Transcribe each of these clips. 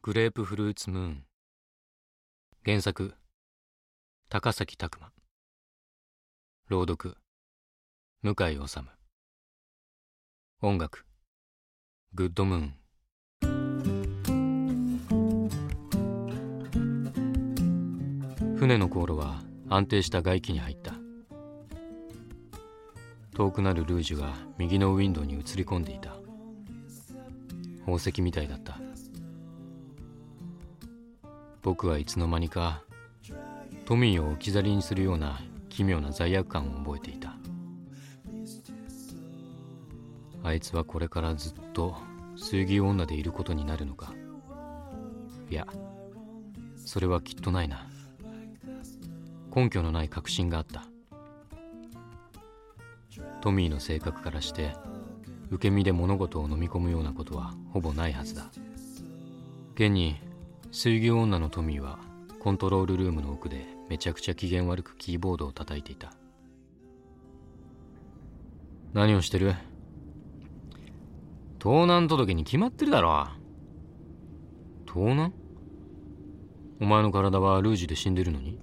グレープフルーツムーン。原作高崎拓磨。朗読向井治。音楽グッドムーン。船の航路は安定した外気に入った。遠くなるルージュが右のウィンドウに映り込んでいた。宝石みたいだった。僕はいつの間にかトミーを置き去りにするような奇妙な罪悪感を覚えていた。あいつはこれからずっと水牛女でいることになるのか。いやそれはきっとないな。根拠のない確信があった。トミーの性格からして受け身で物事を飲み込むようなことはほぼないはずだ。現に水牛女のトミーはコントロールルームの奥でめちゃくちゃ機嫌悪くキーボードを叩いていた。何をしてる？盗難届に決まってるだろ。盗難？お前の体はルージュで死んでるのに？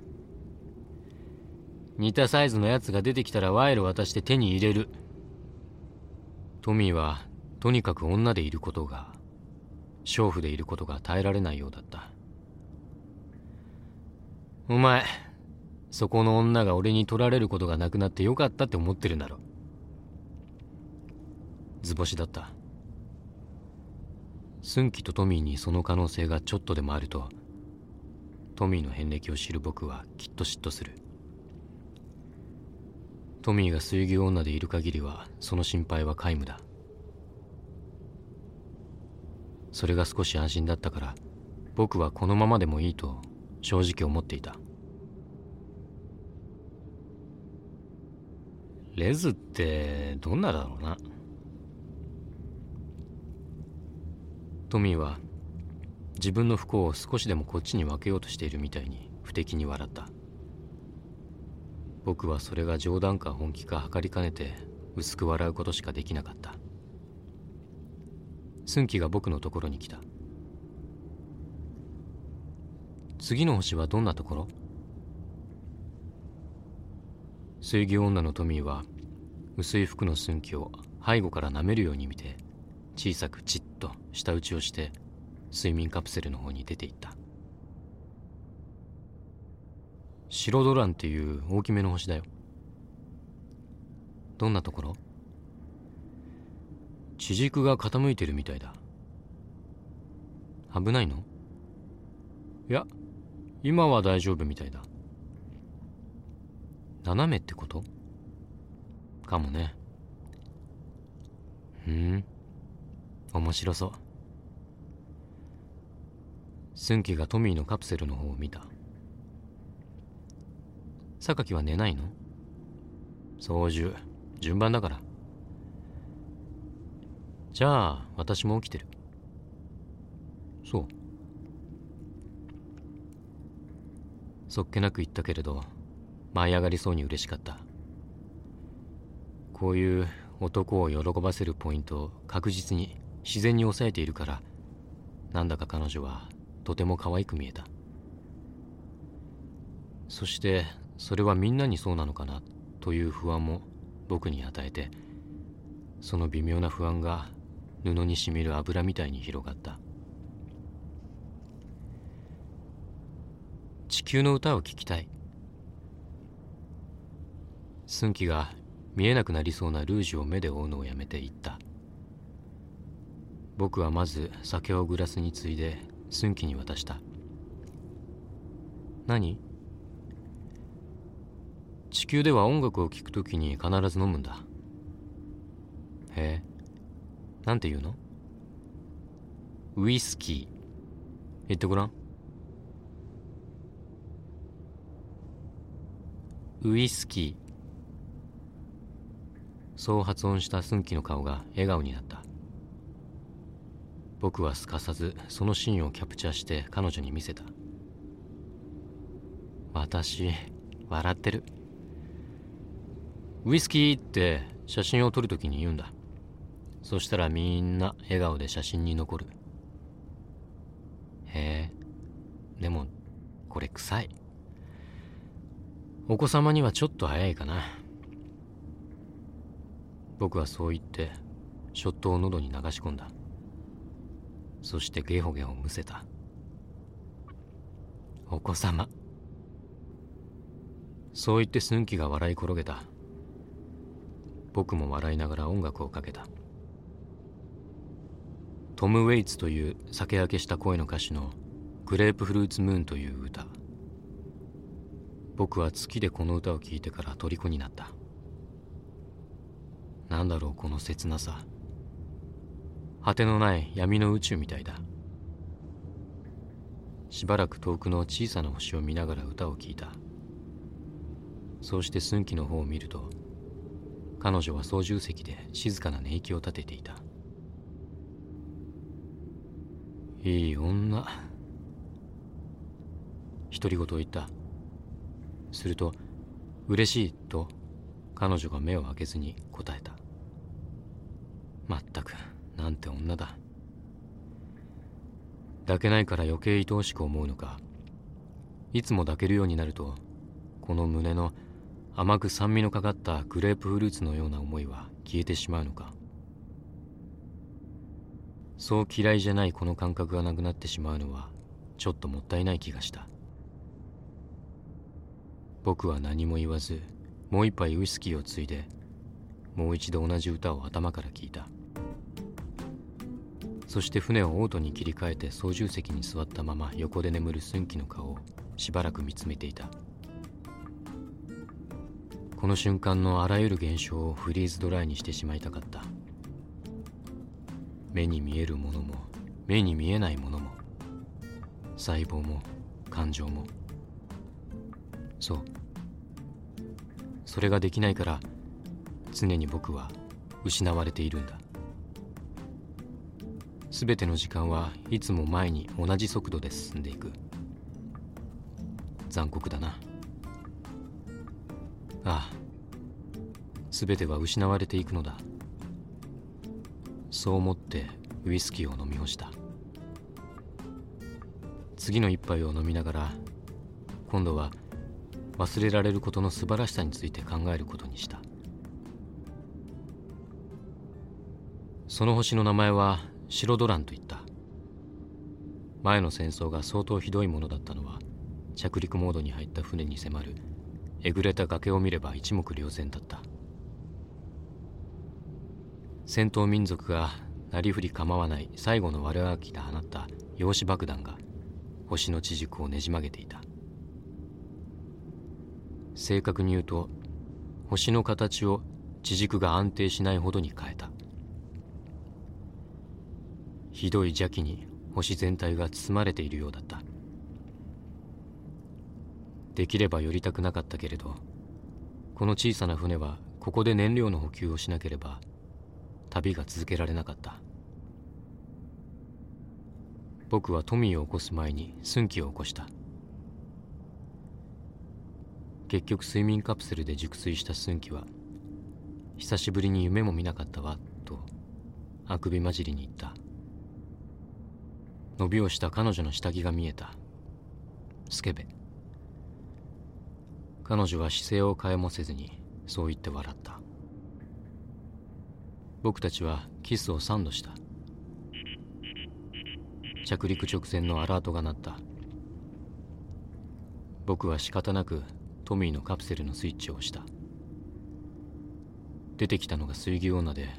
似たサイズのやつが出てきたら賄賂渡して手に入れる。トミーはとにかく女でいることが娼婦でいることが耐えられないようだった。お前そこの女が俺に取られることがなくなってよかったって思ってるんだろ。図星だった。スンキとトミーにその可能性がちょっとでもあるとトミーの遍歴を知る僕はきっと嫉妬する。トミーが水牛女でいる限りはその心配は皆無だ。それが少し安心だったから僕はこのままでもいいと正直思っていた。レズってどんなだろうな？トミーは自分の不幸を少しでもこっちに分けようとしているみたいに不敵に笑った。僕はそれが冗談か本気か測りかねて薄く笑うことしかできなかった。寸喜が僕のところに来た。次の星はどんなところ？水牛女のトミーは薄い服の寸喜を背後から舐めるように見て小さくじっと舌打ちをして睡眠カプセルの方に出ていった。白ドランっていう大きめの星だよ。どんなところ？地軸が傾いてるみたいだ。危ないの？いや今は大丈夫みたいだ。斜めってこと？かもね。ふん？面白そう。寸喜がトミーのカプセルの方を見た。榊は寝ないの？操縦。順番だから。じゃあ私も起きてる。そう。そっけなく言ったけれど舞い上がりそうに嬉しかった。こういう男を喜ばせるポイントを確実に自然に抑えているからなんだか彼女はとても可愛く見えた。そしてそれはみんなにそうなのかなという不安も僕に与えてその微妙な不安が布にしみる油みたいに広がった。地球の歌を聴きたい。寸喜が見えなくなりそうなルージュを目で追うのをやめて言った。僕はまず酒をグラスについで寸喜に渡した。何？地球では音楽を聴くときに必ず飲むんだ。へえ。なんて言うの？ウイスキー。言ってごらん。ウイスキー。そう発音した寸喜の顔が笑顔になった。僕はすかさずそのシーンをキャプチャーして彼女に見せた。私笑ってる。ウイスキーって写真を撮るときに言うんだ。そしたらみんな笑顔で写真に残る。へえでもこれ臭い。お子様にはちょっと早いかな。僕はそう言ってショットを喉に流し込んだ。そしてゲホゲホむせた。お子様。そう言って寸気が笑い転げた。僕も笑いながら音楽をかけた。トム・ウェイツという酒焼けした声の歌手の「グレープフルーツ・ムーン」という歌。僕は月でこの歌を聴いてから虜になった。なんだろうこの切なさ。果てのない闇の宇宙みたいだ。しばらく遠くの小さな星を見ながら歌を聴いた。そうして寸気の方を見ると彼女は操縦席で静かな寝息を立てていた。いい女。独り言を言った。すると嬉しいと彼女が目を開けずに答えた。まったくなんて女だ。抱けないから余計愛おしく思うのか。いつも抱けるようになるとこの胸の甘く酸味のかかったグレープフルーツのような思いは消えてしまうのかそう嫌いじゃないこの感覚がなくなってしまうのはちょっともったいない気がした僕は何も言わずもう一杯ウイスキーをついでもう一度同じ歌を頭から聞いたそして船をオートに切り替えて操縦席に座ったまま横で眠る寸気の顔をしばらく見つめていたこの瞬間のあらゆる現象をフリーズドライにしてしまいたかった。目に見えるものも目に見えないものも細胞も感情も。そう。それができないから常に僕は失われているんだ。全ての時間はいつも前に同じ速度で進んでいく。残酷だな。ああ。全ては失われていくのだ。そう思ってウイスキーを飲み干した。次の一杯を飲みながら今度は忘れられることの素晴らしさについて考えることにした。その星の名前はシロドランといった。前の戦争が相当ひどいものだったのは着陸モードに入った船に迫るえぐれた崖を見れば一目瞭然だった。戦闘民族がなりふり構わない最後の悪あきで放った陽子爆弾が星の地軸をねじ曲げていた。正確に言うと星の形を地軸が安定しないほどに変えた。ひどい邪気に星全体が包まれているようだった。できれば寄りたくなかったけれどこの小さな船はここで燃料の補給をしなければ旅が続けられなかった。僕は富を起こす前に寸気を起こした。結局睡眠カプセルで熟睡した寸気は久しぶりに夢も見なかったわとあくび混じりに言った。伸びをした彼女の下着が見えた。スケベ。彼女は姿勢を変えもせずにそう言って笑った。僕たちはキスを3度した。着陸直前のアラートが鳴った。僕は仕方なくトミーのカプセルのスイッチを押した。出てきたのが水牛女で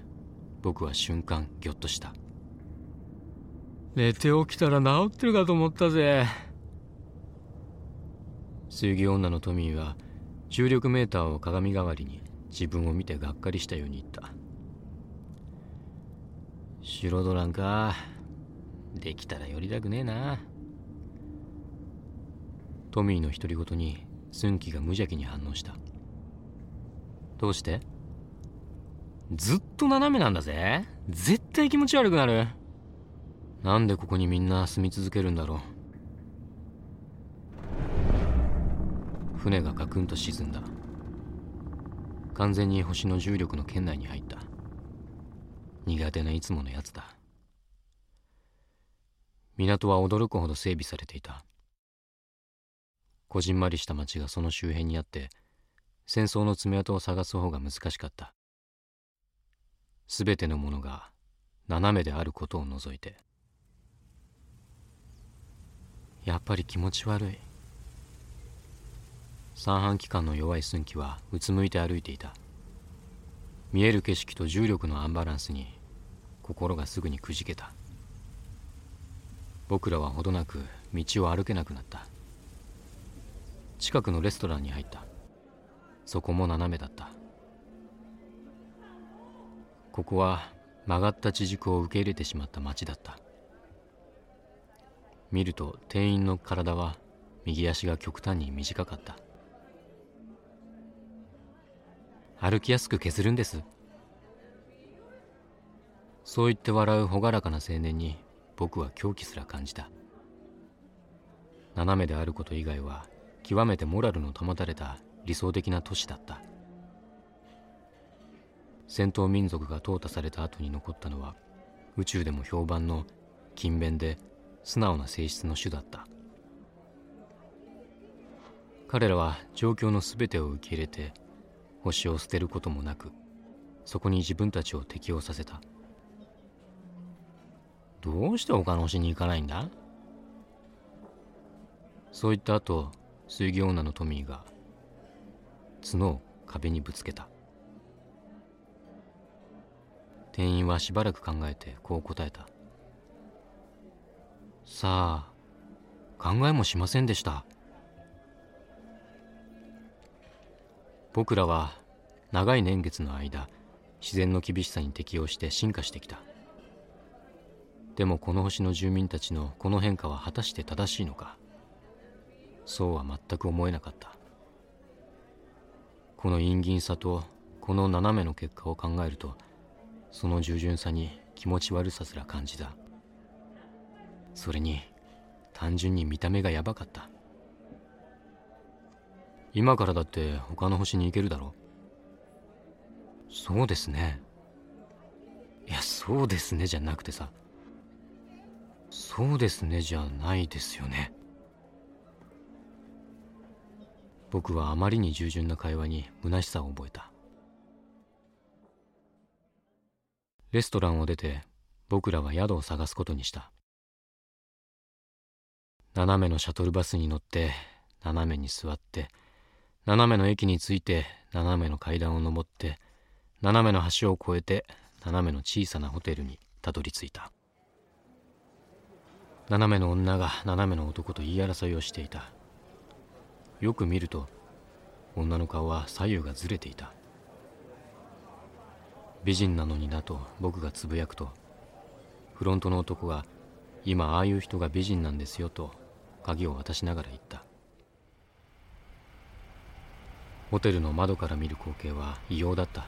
僕は瞬間ギョッとした。寝て起きたら治ってるかと思ったぜ。水牛女のトミーは重力メーターを鏡代わりに自分を見てがっかりしたように言った。白ドランか。できたら寄りたくねえな。トミーの独り言に寸気が無邪気に反応した。どうして？ずっと斜めなんだぜ。絶対気持ち悪くなる。なんでここにみんな住み続けるんだろう。船がガクンと沈んだ。完全に星の重力の圏内に入った。苦手ないつものやつだ。港は驚くほど整備されていた。こじんまりした町がその周辺にあって戦争の爪痕を探す方が難しかった。全てのものが斜めであることを除いて。やっぱり気持ち悪い。三半規管の弱い寸気はうつむいて歩いていた。見える景色と重力のアンバランスに心がすぐにくじけた。僕らはほどなく道を歩けなくなった。近くのレストランに入った。そこも斜めだった。ここは曲がった地軸を受け入れてしまった町だった。見ると店員の体は右足が極端に短かった。歩きやすく削るんです。そう言って笑う朗らかな青年に僕は狂気すら感じた。斜めであること以外は極めてモラルの保たれた理想的な都市だった。戦闘民族が淘汰された後に残ったのは宇宙でも評判の勤勉で素直な性質の種だった。彼らは状況の全てを受け入れて星を捨てることもなくそこに自分たちを適応させた。どうして他の星に行かないんだ？そう言った後水魚女のトミーが角を壁にぶつけた。店員はしばらく考えてこう答えた。さあ考えもしませんでした。僕らは長い年月の間自然の厳しさに適応して進化してきた。でもこの星の住民たちのこの変化は果たして正しいのか？そうは全く思えなかった。この陰銀さとこの斜めの結果を考えるとその従順さに気持ち悪さすら感じた。それに単純に見た目がヤバかった。今からだって他の星に行けるだろそうですね。いやそうですねじゃなくてさ。そうですねじゃないですよね。僕はあまりに従順な会話に虚しさを覚えた。レストランを出て僕らは宿を探すことにした。斜めのシャトルバスに乗って斜めに座って斜めの駅に着いて斜めの階段を上って斜めの橋を越えて斜めの小さなホテルにたどり着いた。斜めの女が斜めの男と言い争いをしていた。よく見ると女の顔は左右がずれていた。美人なのになと僕がつぶやくとフロントの男が今ああいう人が美人なんですよと鍵を渡しながら言った。ホテルの窓から見る光景は異様だった。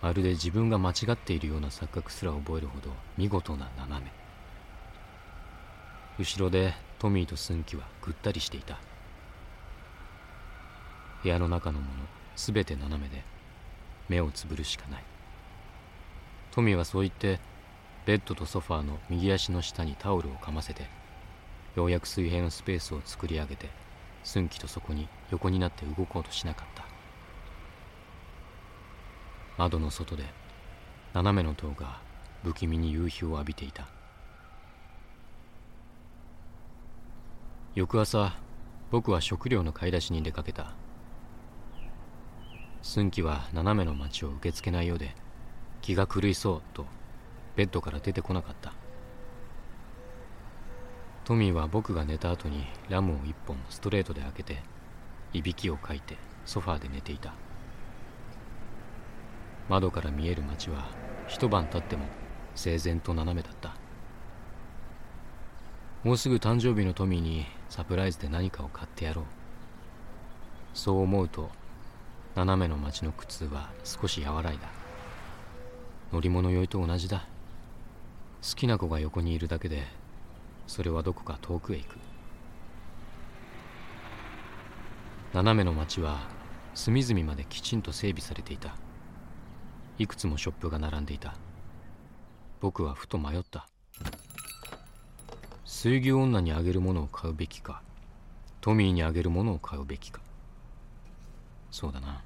まるで自分が間違っているような錯覚すら覚えるほど見事な斜め。後ろでトミーとスンキはぐったりしていた。部屋の中のもの全て斜めで目をつぶるしかない。トミーはそう言ってベッドとソファーの右足の下にタオルをかませてようやく水平のスペースを作り上げてスンキとそこに横になって動こうとしなかった。窓の外で斜めの塔が不気味に夕日を浴びていた。翌朝僕は食料の買い出しに出かけた。寸喜は斜めの町を受け付けないようで気が狂いそうとベッドから出てこなかった。トミーは僕が寝た後にラムを一本ストレートで開けていびきをかいてソファーで寝ていた。窓から見える街は一晩経っても整然と斜めだった。もうすぐ誕生日のトミーにサプライズで何かを買ってやろう。そう思うと斜めの街の苦痛は少し和らいだ。乗り物酔いと同じだ。好きな子が横にいるだけでそれはどこか遠くへ行く。斜めの街は隅々まできちんと整備されていた。いくつもショップが並んでいた。僕はふと迷った。水牛女にあげるものを買うべきか。トミーにあげるものを買うべきか。そうだな。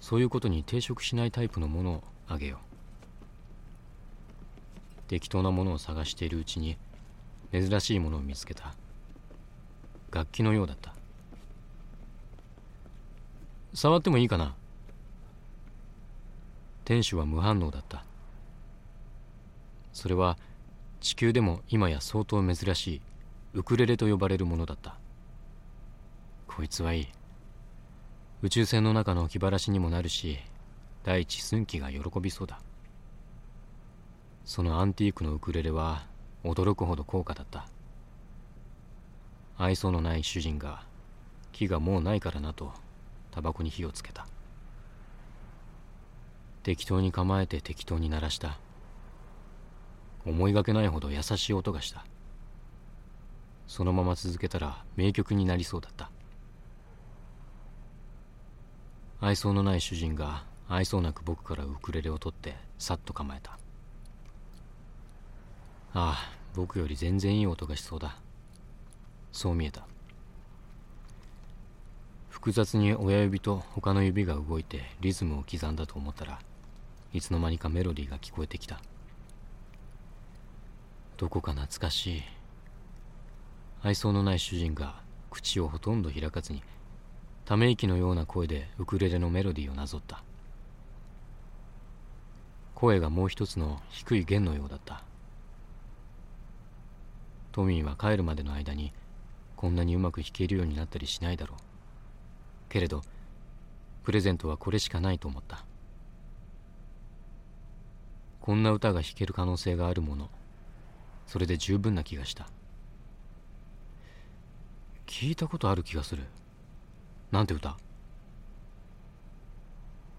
そういうことに抵触しないタイプのものをあげよう。適当なものを探しているうちに珍しいものを見つけた。楽器のようだった。触ってもいいかな。店主は無反応だった。それは地球でも今や相当珍しいウクレレと呼ばれるものだった。こいつはいい。宇宙船の中の気晴らしにもなるし第一寸気が喜びそうだ。そのアンティークのウクレレは驚くほど高価だった。愛想のない主人が木がもうないからなとタバコに火をつけた。適当に構えて適当に鳴らした。思いがけないほど優しい音がした。そのまま続けたら名曲になりそうだった。愛想のない主人が愛想なく僕からウクレレを取ってさっと構えた。ああ僕より全然いい音がしそうだ。そう見えた。複雑に親指と他の指が動いてリズムを刻んだと思ったらいつの間にかメロディーが聞こえてきた。どこか懐かしい。愛想のない主人が口をほとんど開かずにため息のような声でウクレレのメロディーをなぞった。声がもう一つの低い弦のようだった。トミーは帰るまでの間にこんなにうまく弾けるようになったりしないだろう。けれどプレゼントはこれしかないと思った。こんな歌が弾ける可能性があるものそれで十分な気がした。聞いたことある気がする。なんて歌？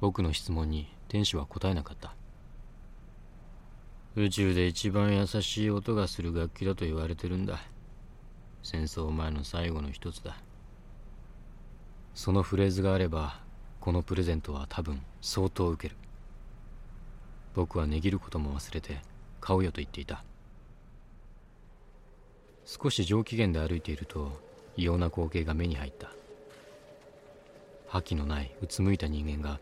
僕の質問に天使は答えなかった。宇宙で一番優しい音がする楽器だと言われてるんだ。戦争前の最後の一つだ。そのフレーズがあればこのプレゼントは多分相当受ける。僕は値切ることも忘れて買うよと言っていた。少し上機嫌で歩いていると異様な光景が目に入った。覇気のないうつむいた人間が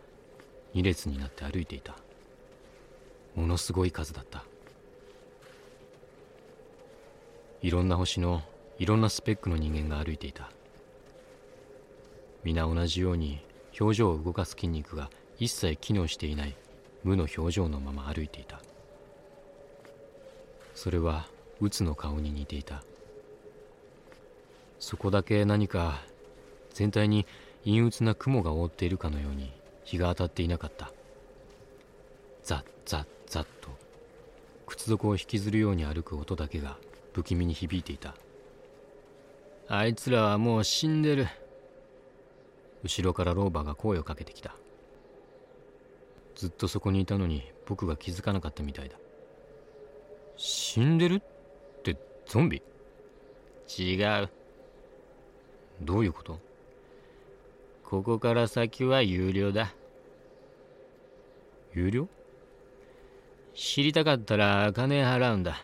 2列になって歩いていた。ものすごい数だった。いろんな星のいろんなスペックの人間が歩いていた。皆同じように表情を動かす筋肉が一切機能していない無の表情のまま歩いていた。それは鬱の顔に似ていた。そこだけ何か全体に陰鬱な雲が覆っているかのように日が当たっていなかった。ザッザッザッと靴底を引きずるように歩く音だけが不気味に響いていた。あいつらはもう死んでる。後ろから老婆が声をかけてきた。ずっとそこにいたのに僕が気づかなかったみたいだ。死んでる？ってゾンビ？違う。どういうこと？ここから先は有料だ。有料？知りたかったら金払うんだ。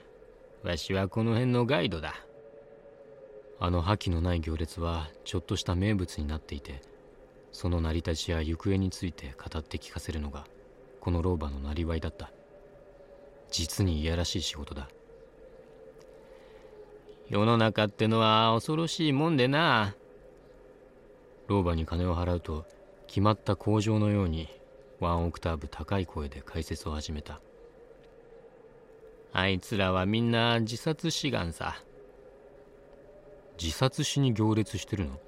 わしはこの辺のガイドだ。あの覇気のない行列はちょっとした名物になっていてその成り立ちや行方について語って聞かせるのがこの老婆のなりわいだった。実にいやらしい仕事だ。世の中ってのは恐ろしいもんでな。老婆に金を払うと決まった工場のようにワンオクターブ高い声で解説を始めた。あいつらはみんな自殺志願さ。自殺しに行列してるの？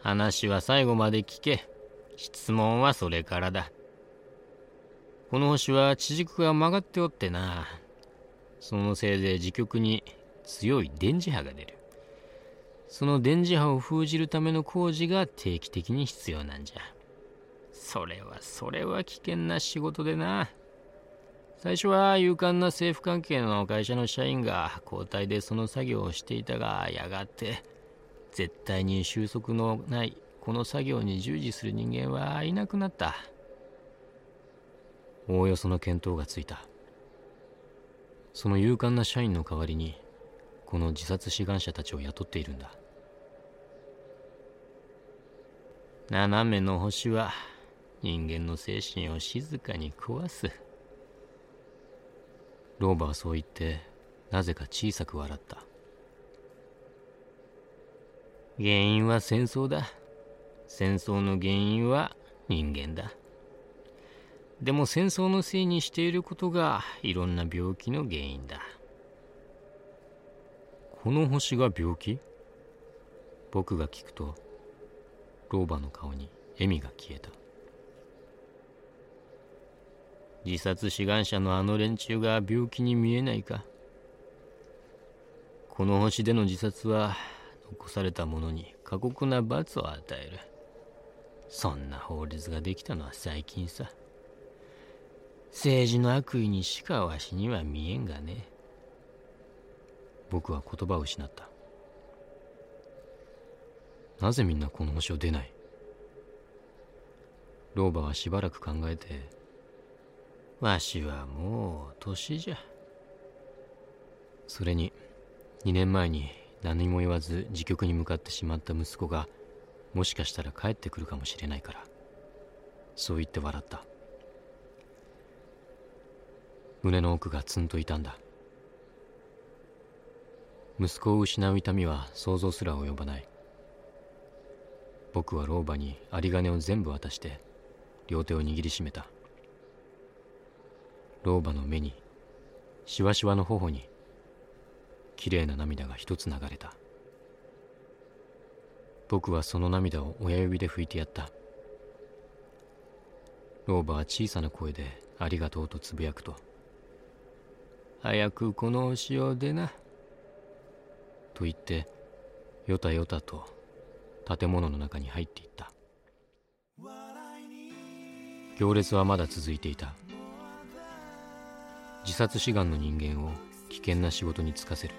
話は最後まで聞け。質問はそれからだ。この星は地軸が曲がっておってな。そのせいで磁極に強い電磁波が出る。その電磁波を封じるための工事が定期的に必要なんじゃ。それはそれは危険な仕事でな。最初は勇敢な政府関係の会社の社員が交代でその作業をしていたがやがて絶対に収束のないこの作業に従事する人間はいなくなった。おおよその見当がついた。その勇敢な社員の代わりにこの自殺志願者たちを雇っているんだ。斜めの星は人間の精神を静かに壊す。老婆はそう言ってなぜか小さく笑った。原因は戦争だ。戦争の原因は人間だ。でも戦争のせいにしていることがいろんな病気の原因だ。この星が病気？僕が聞くと老婆の顔に笑みが消えた。自殺志願者のあの連中が病気に見えないか。この星での自殺は残された者に過酷な罰を与える。そんな法律ができたのは最近さ。政治の悪意にしかわしには見えんがね。僕は言葉を失った。なぜみんなこの星を出ない？老婆はしばらく考えてわしはもう年じゃ。それに2年前に何も言わず自局に向かってしまった息子がもしかしたら帰ってくるかもしれないから。そう言って笑った。胸の奥がツンと痛んだ。息子を失う痛みは想像すら及ばない。僕は老婆に有り金を全部渡して両手を握りしめた。老婆の目にしわしわの頬にきれいな涙が一つ流れた。僕はその涙を親指で拭いてやった。老婆は小さな声でありがとうとつぶやくと。早くこの星を出な。と言ってよたよたと建物の中に入っていった。行列はまだ続いていた。自殺志願の人間を危険な仕事に就かせる。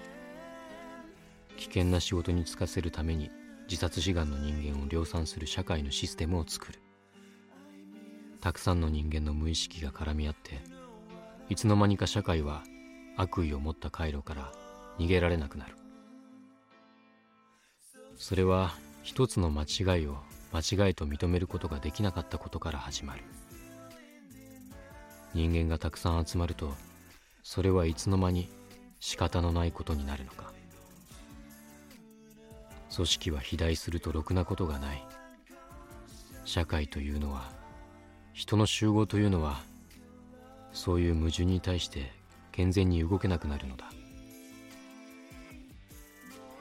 危険な仕事に就かせるために自殺志願の人間を量産する社会のシステムを作る。たくさんの人間の無意識が絡み合っていつの間にか社会は悪意を持った回路から逃げられなくなる。それは一つの間違いを間違いと認めることができなかったことから始まる。人間がたくさん集まるとそれはいつの間に仕方のないことになるのか。組織は肥大するとろくなことがない。社会というのは人の集合というのはそういう矛盾に対して健全に動けなくなるのだ。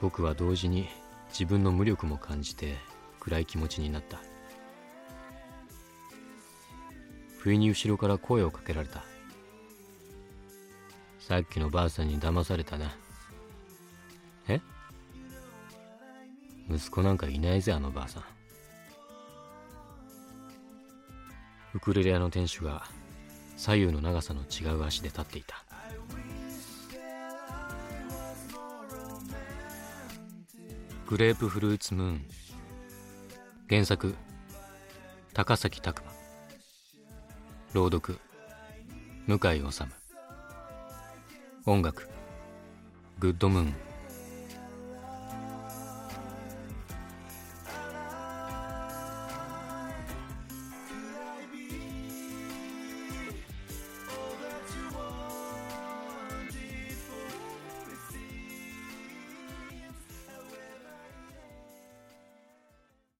僕は同時に自分の無力も感じて暗い気持ちになった。不意に後ろから声をかけられた。さっきのばあさんに騙されたな。え？息子なんかいないぜあのばあさん。ウクレレ屋の店主が左右の長さの違う足で立っていた。グレープフルーツムーン。原作高崎拓磨。朗読向井治。音楽。グッドムーン。